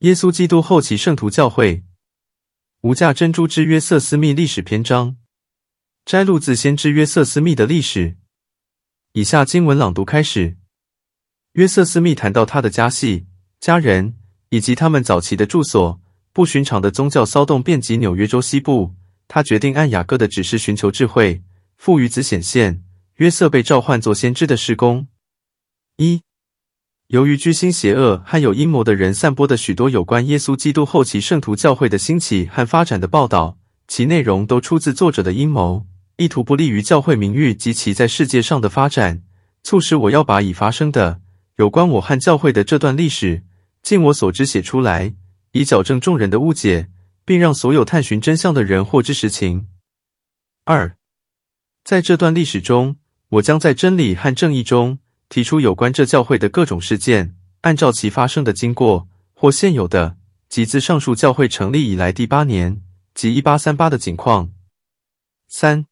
耶稣基督后期圣徒教会，无价珍珠之约瑟斯密历史篇章，摘录自先知约瑟斯密的历史。以下经文朗读开始。约瑟斯密谈到他的家系、家人以及他们早期的住所。不寻常的宗教骚动遍及纽约州西部。他决定按雅各的指示寻求智慧，父与子显现。约瑟被召唤做先知的事工。一。由于居心邪恶和有阴谋的人散播的许多有关耶稣基督后期圣徒教会的兴起和发展的报道，其内容都出自作者的阴谋，意图不利于教会名誉及其在世界上的发展，促使我要把已发生的有关我和教会的这段历史，尽我所知写出来，以矫正众人的误解，并让所有探寻真相的人获知实情。二，在这段历史中，我将在真理和正义中。提出有关这教会的各种事件，按照其发生的经过或现有的，及自上述教会成立以来第八年即一八三八的景况。三，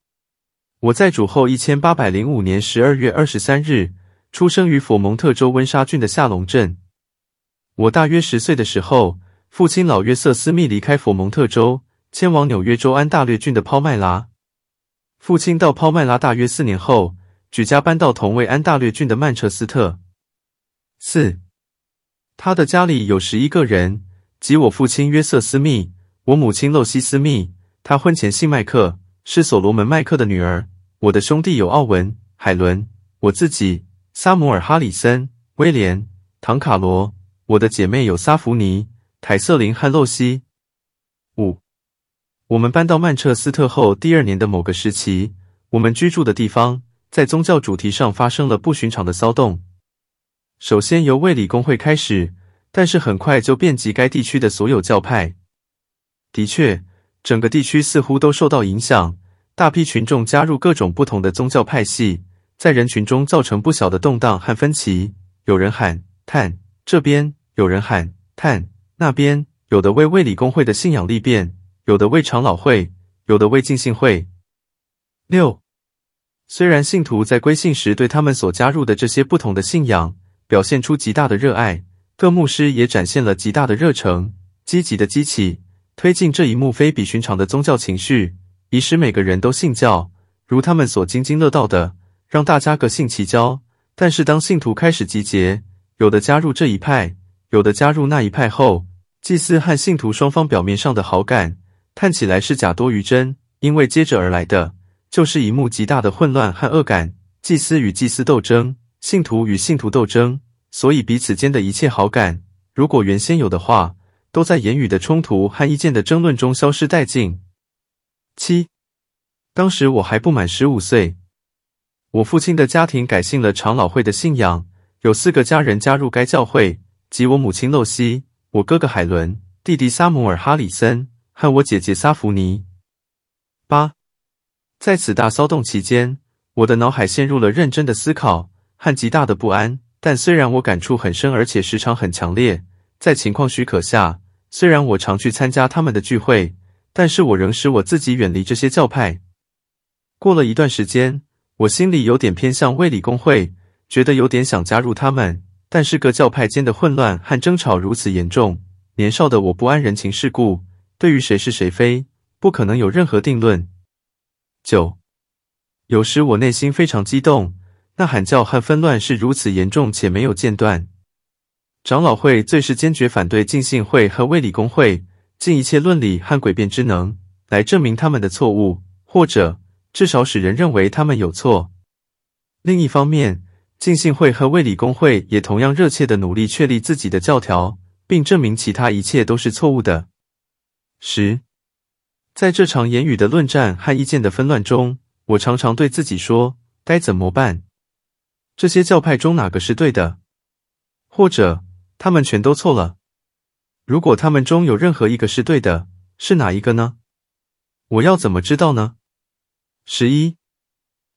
我在主后一千八百零五年十二月二十三日出生于佛蒙特州温莎郡的夏隆镇。我大约十岁的时候，父亲老约瑟斯密离开佛蒙特州，迁往纽约州安大略郡的抛麦拉。父亲到抛麦拉大约四年后。举家搬到同为安大略郡的曼彻斯特。四，他的家里有十一个人，即我父亲约瑟斯密，我母亲露西斯密，他婚前姓麦克，是所罗门麦克的女儿。我的兄弟有奥文、海伦，我自己，萨姆尔哈里森、威廉、唐卡罗。我的姐妹有萨弗尼、凯瑟琳和露西。五，我们搬到曼彻斯特后第二年的某个时期，我们居住的地方。在宗教主题上发生了不寻常的骚动。首先由卫理公会开始，但是很快就遍及该地区的所有教派。的确，整个地区似乎都受到影响，大批群众加入各种不同的宗教派系，在人群中造成不小的动荡和分歧。有人喊“叹”这边，有人喊“叹”那边，有的为卫理公会的信仰立辩，有的为长老会，有的为浸信会。六。虽然信徒在归信时对他们所加入的这些不同的信仰表现出极大的热爱，各牧师也展现了极大的热诚，积极的激起、推进这一幕非比寻常的宗教情绪，以使每个人都信教，如他们所津津乐道的，让大家各信其教。但是当信徒开始集结，有的加入这一派，有的加入那一派后，祭司和信徒双方表面上的好感看起来是假多于真，因为接着而来的。就是一幕极大的混乱和恶感，祭司与祭司斗争，信徒与信徒斗争，所以彼此间的一切好感，如果原先有的话，都在言语的冲突和意见的争论中消失殆尽。七，当时我还不满十五岁，我父亲的家庭改信了长老会的信仰，有四个家人加入该教会，即我母亲露西、我哥哥海伦、弟弟萨姆尔哈里森和我姐姐撒弗尼。八。在此大骚动期间，我的脑海陷入了认真的思考和极大的不安。但虽然我感触很深，而且时常很强烈，在情况许可下，虽然我常去参加他们的聚会，但是我仍使我自己远离这些教派。过了一段时间，我心里有点偏向卫理公会，觉得有点想加入他们。但是各教派间的混乱和争吵如此严重，年少的我不谙人情世故，对于谁是谁非，不可能有任何定论。九，有时我内心非常激动，那喊叫和纷乱是如此严重且没有间断。长老会最是坚决反对浸信会和卫理公会，尽一切论理和诡辩之能来证明他们的错误，或者至少使人认为他们有错。另一方面，浸信会和卫理公会也同样热切的努力确立自己的教条，并证明其他一切都是错误的。十。在这场言语的论战和意见的纷乱中，我常常对自己说：“该怎么办？这些教派中哪个是对的？或者他们全都错了？如果他们中有任何一个是对的，是哪一个呢？我要怎么知道呢？”十一，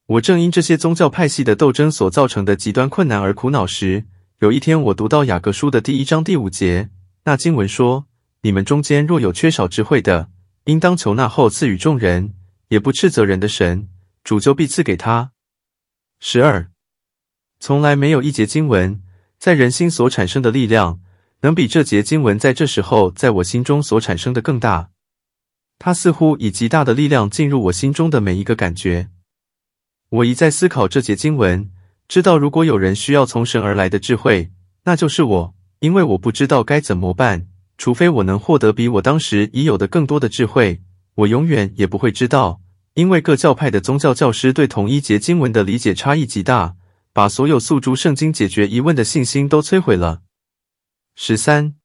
我正因这些宗教派系的斗争所造成的极端困难而苦恼时，有一天我读到雅各书的第一章第五节，那经文说：“你们中间若有缺少智慧的，”应当求那后赐予众人，也不斥责人的神，主就必赐给他。十二，从来没有一节经文，在人心所产生的力量，能比这节经文在这时候在我心中所产生的更大。它似乎以极大的力量进入我心中的每一个感觉。我一再思考这节经文，知道如果有人需要从神而来的智慧，那就是我，因为我不知道该怎么办。除非我能获得比我当时已有的更多的智慧，我永远也不会知道。因为各教派的宗教教师对同一节经文的理解差异极大，把所有诉诸圣经解决疑问的信心都摧毁了。十三，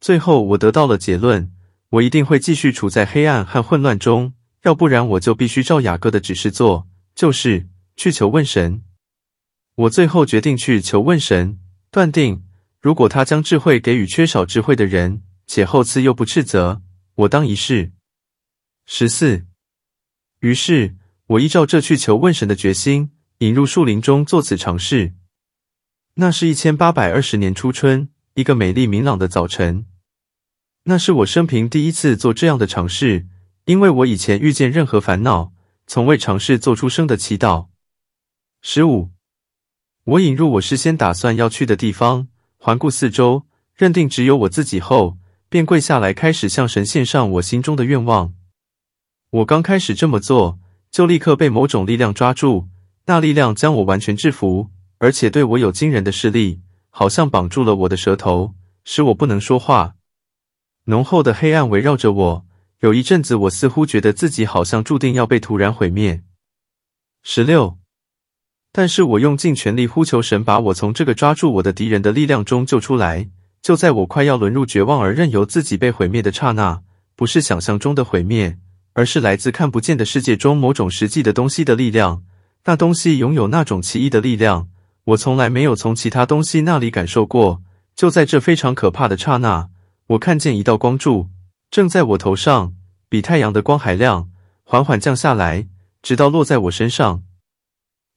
最后我得到了结论：我一定会继续处在黑暗和混乱中，要不然我就必须照雅各的指示做，就是去求问神。我最后决定去求问神，断定。如果他将智慧给予缺少智慧的人，且后赐又不斥责，我当一试。十四。于是，我依照这去求问神的决心，引入树林中做此尝试。那是一千八百二十年初春，一个美丽明朗的早晨。那是我生平第一次做这样的尝试，因为我以前遇见任何烦恼，从未尝试做出声的祈祷。十五。我引入我事先打算要去的地方。环顾四周，认定只有我自己后，便跪下来，开始向神献上我心中的愿望。我刚开始这么做，就立刻被某种力量抓住，那力量将我完全制服，而且对我有惊人的势力，好像绑住了我的舌头，使我不能说话。浓厚的黑暗围绕着我，有一阵子，我似乎觉得自己好像注定要被突然毁灭。十六。但是我用尽全力呼求神，把我从这个抓住我的敌人的力量中救出来。就在我快要沦入绝望而任由自己被毁灭的刹那，不是想象中的毁灭，而是来自看不见的世界中某种实际的东西的力量。那东西拥有那种奇异的力量，我从来没有从其他东西那里感受过。就在这非常可怕的刹那，我看见一道光柱正在我头上，比太阳的光还亮，缓缓降下来，直到落在我身上。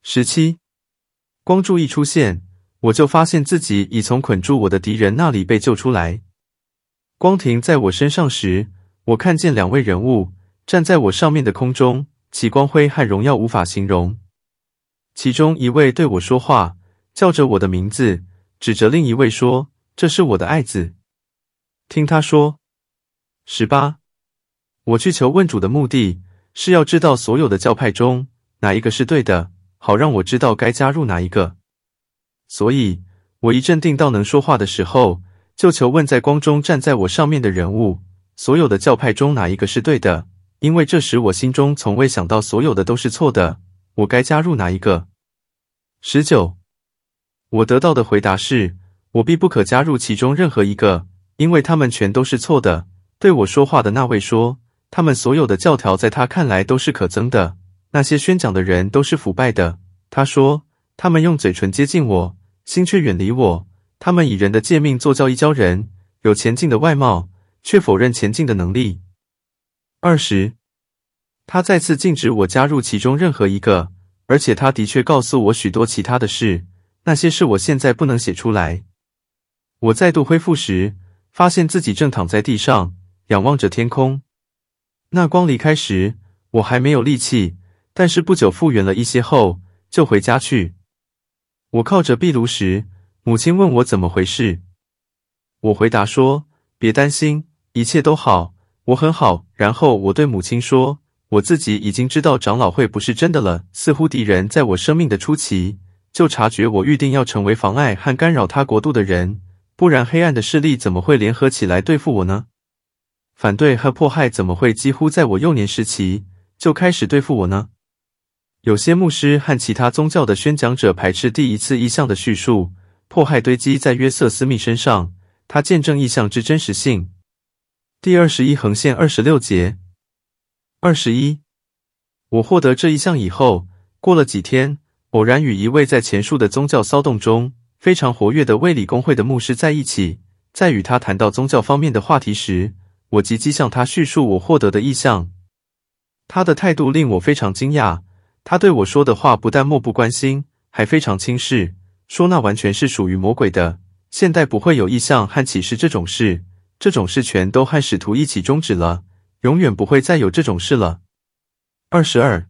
十七，光柱一出现，我就发现自己已从捆住我的敌人那里被救出来。光停在我身上时，我看见两位人物站在我上面的空中，其光辉和荣耀无法形容。其中一位对我说话，叫着我的名字，指着另一位说：“这是我的爱子，听他说。”十八，我去求问主的目的是要知道所有的教派中哪一个是对的。好让我知道该加入哪一个，所以我一镇定到能说话的时候，就求问在光中站在我上面的人物，所有的教派中哪一个是对的？因为这时我心中从未想到所有的都是错的，我该加入哪一个？十九，我得到的回答是，我必不可加入其中任何一个，因为他们全都是错的。对我说话的那位说，他们所有的教条在他看来都是可憎的。那些宣讲的人都是腐败的。他说，他们用嘴唇接近我，心却远离我。他们以人的诫命做教义教人，有前进的外貌，却否认前进的能力。二十，他再次禁止我加入其中任何一个，而且他的确告诉我许多其他的事，那些事我现在不能写出来。我再度恢复时，发现自己正躺在地上，仰望着天空。那光离开时，我还没有力气。但是不久复原了一些后，就回家去。我靠着壁炉时，母亲问我怎么回事。我回答说：“别担心，一切都好，我很好。”然后我对母亲说：“我自己已经知道长老会不是真的了。似乎敌人在我生命的初期就察觉我预定要成为妨碍和干扰他国度的人，不然黑暗的势力怎么会联合起来对付我呢？反对和迫害怎么会几乎在我幼年时期就开始对付我呢？”有些牧师和其他宗教的宣讲者排斥第一次异象的叙述，迫害堆积在约瑟斯密身上，他见证异象之真实性。第二十一横线二十六节。二十一，我获得这一项以后，过了几天，偶然与一位在前述的宗教骚动中非常活跃的卫理公会的牧师在一起，在与他谈到宗教方面的话题时，我积极向他叙述我获得的异象。他的态度令我非常惊讶。他对我说的话不但漠不关心，还非常轻视，说那完全是属于魔鬼的。现代不会有异象和启示这种事，这种事全都和使徒一起终止了，永远不会再有这种事了。二十二。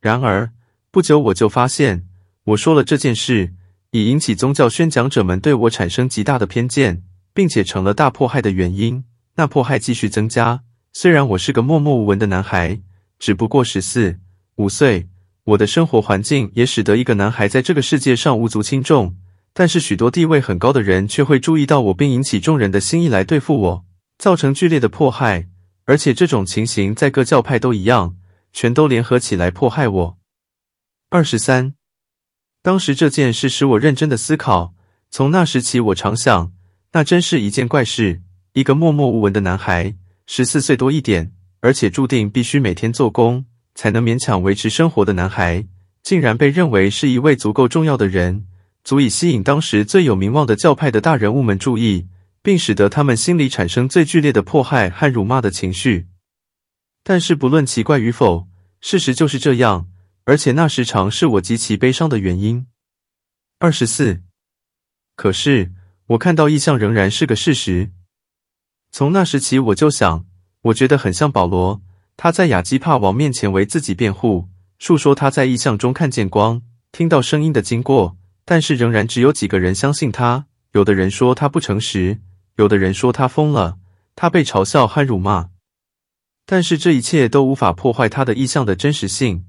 然而不久我就发现，我说了这件事，已引起宗教宣讲者们对我产生极大的偏见，并且成了大迫害的原因。那迫害继续增加。虽然我是个默默无闻的男孩，只不过十四五岁，我的生活环境也使得一个男孩在这个世界上无足轻重。但是许多地位很高的人却会注意到我，并引起众人的心意来对付我，造成剧烈的迫害。而且这种情形在各教派都一样，全都联合起来迫害我。二十三，当时这件事使我认真的思考。从那时起，我常想，那真是一件怪事。一个默默无闻的男孩，十四岁多一点，而且注定必须每天做工才能勉强维持生活的男孩，竟然被认为是一位足够重要的人，足以吸引当时最有名望的教派的大人物们注意，并使得他们心里产生最剧烈的迫害和辱骂的情绪。但是不论奇怪与否，事实就是这样，而且那时常是我极其悲伤的原因。二十四，可是我看到异象仍然是个事实。从那时起，我就想，我觉得很像保罗，他在亚基帕王面前为自己辩护，述说他在异象中看见光、听到声音的经过。但是仍然只有几个人相信他。有的人说他不诚实，有的人说他疯了，他被嘲笑和辱骂。但是这一切都无法破坏他的异象的真实性。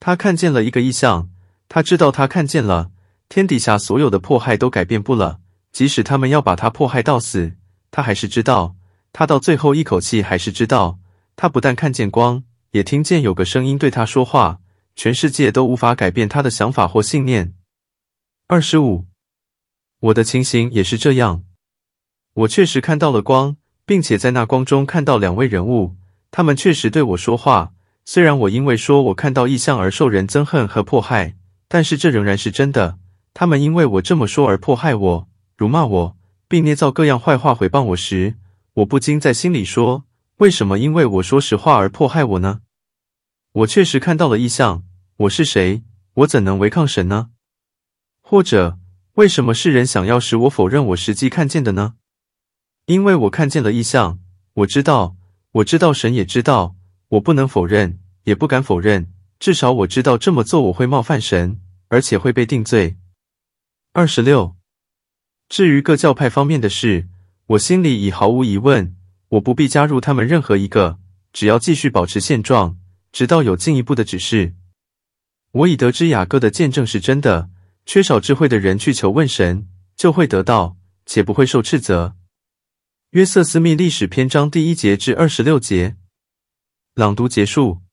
他看见了一个异象，他知道他看见了，天底下所有的迫害都改变不了，即使他们要把他迫害到死。他还是知道，他到最后一口气还是知道，他不但看见光，也听见有个声音对他说话。全世界都无法改变他的想法或信念。二十五，我的情形也是这样。我确实看到了光，并且在那光中看到两位人物，他们确实对我说话。虽然我因为说我看到异象而受人憎恨和迫害，但是这仍然是真的。他们因为我这么说而迫害我、辱骂我。并捏造各样坏话毁谤我时，我不禁在心里说：为什么因为我说实话而迫害我呢？我确实看到了异象，我是谁？我怎能违抗神呢？或者，为什么世人想要使我否认我实际看见的呢？因为我看见了异象，我知道，我知道神也知道，我不能否认，也不敢否认。至少我知道这么做我会冒犯神，而且会被定罪。二十六。至于各教派方面的事，我心里已毫无疑问，我不必加入他们任何一个，只要继续保持现状，直到有进一步的指示。我已得知雅各的见证是真的，缺少智慧的人去求问神，就会得到，且不会受斥责。约瑟斯密历史篇章第一节至二十六节，朗读结束。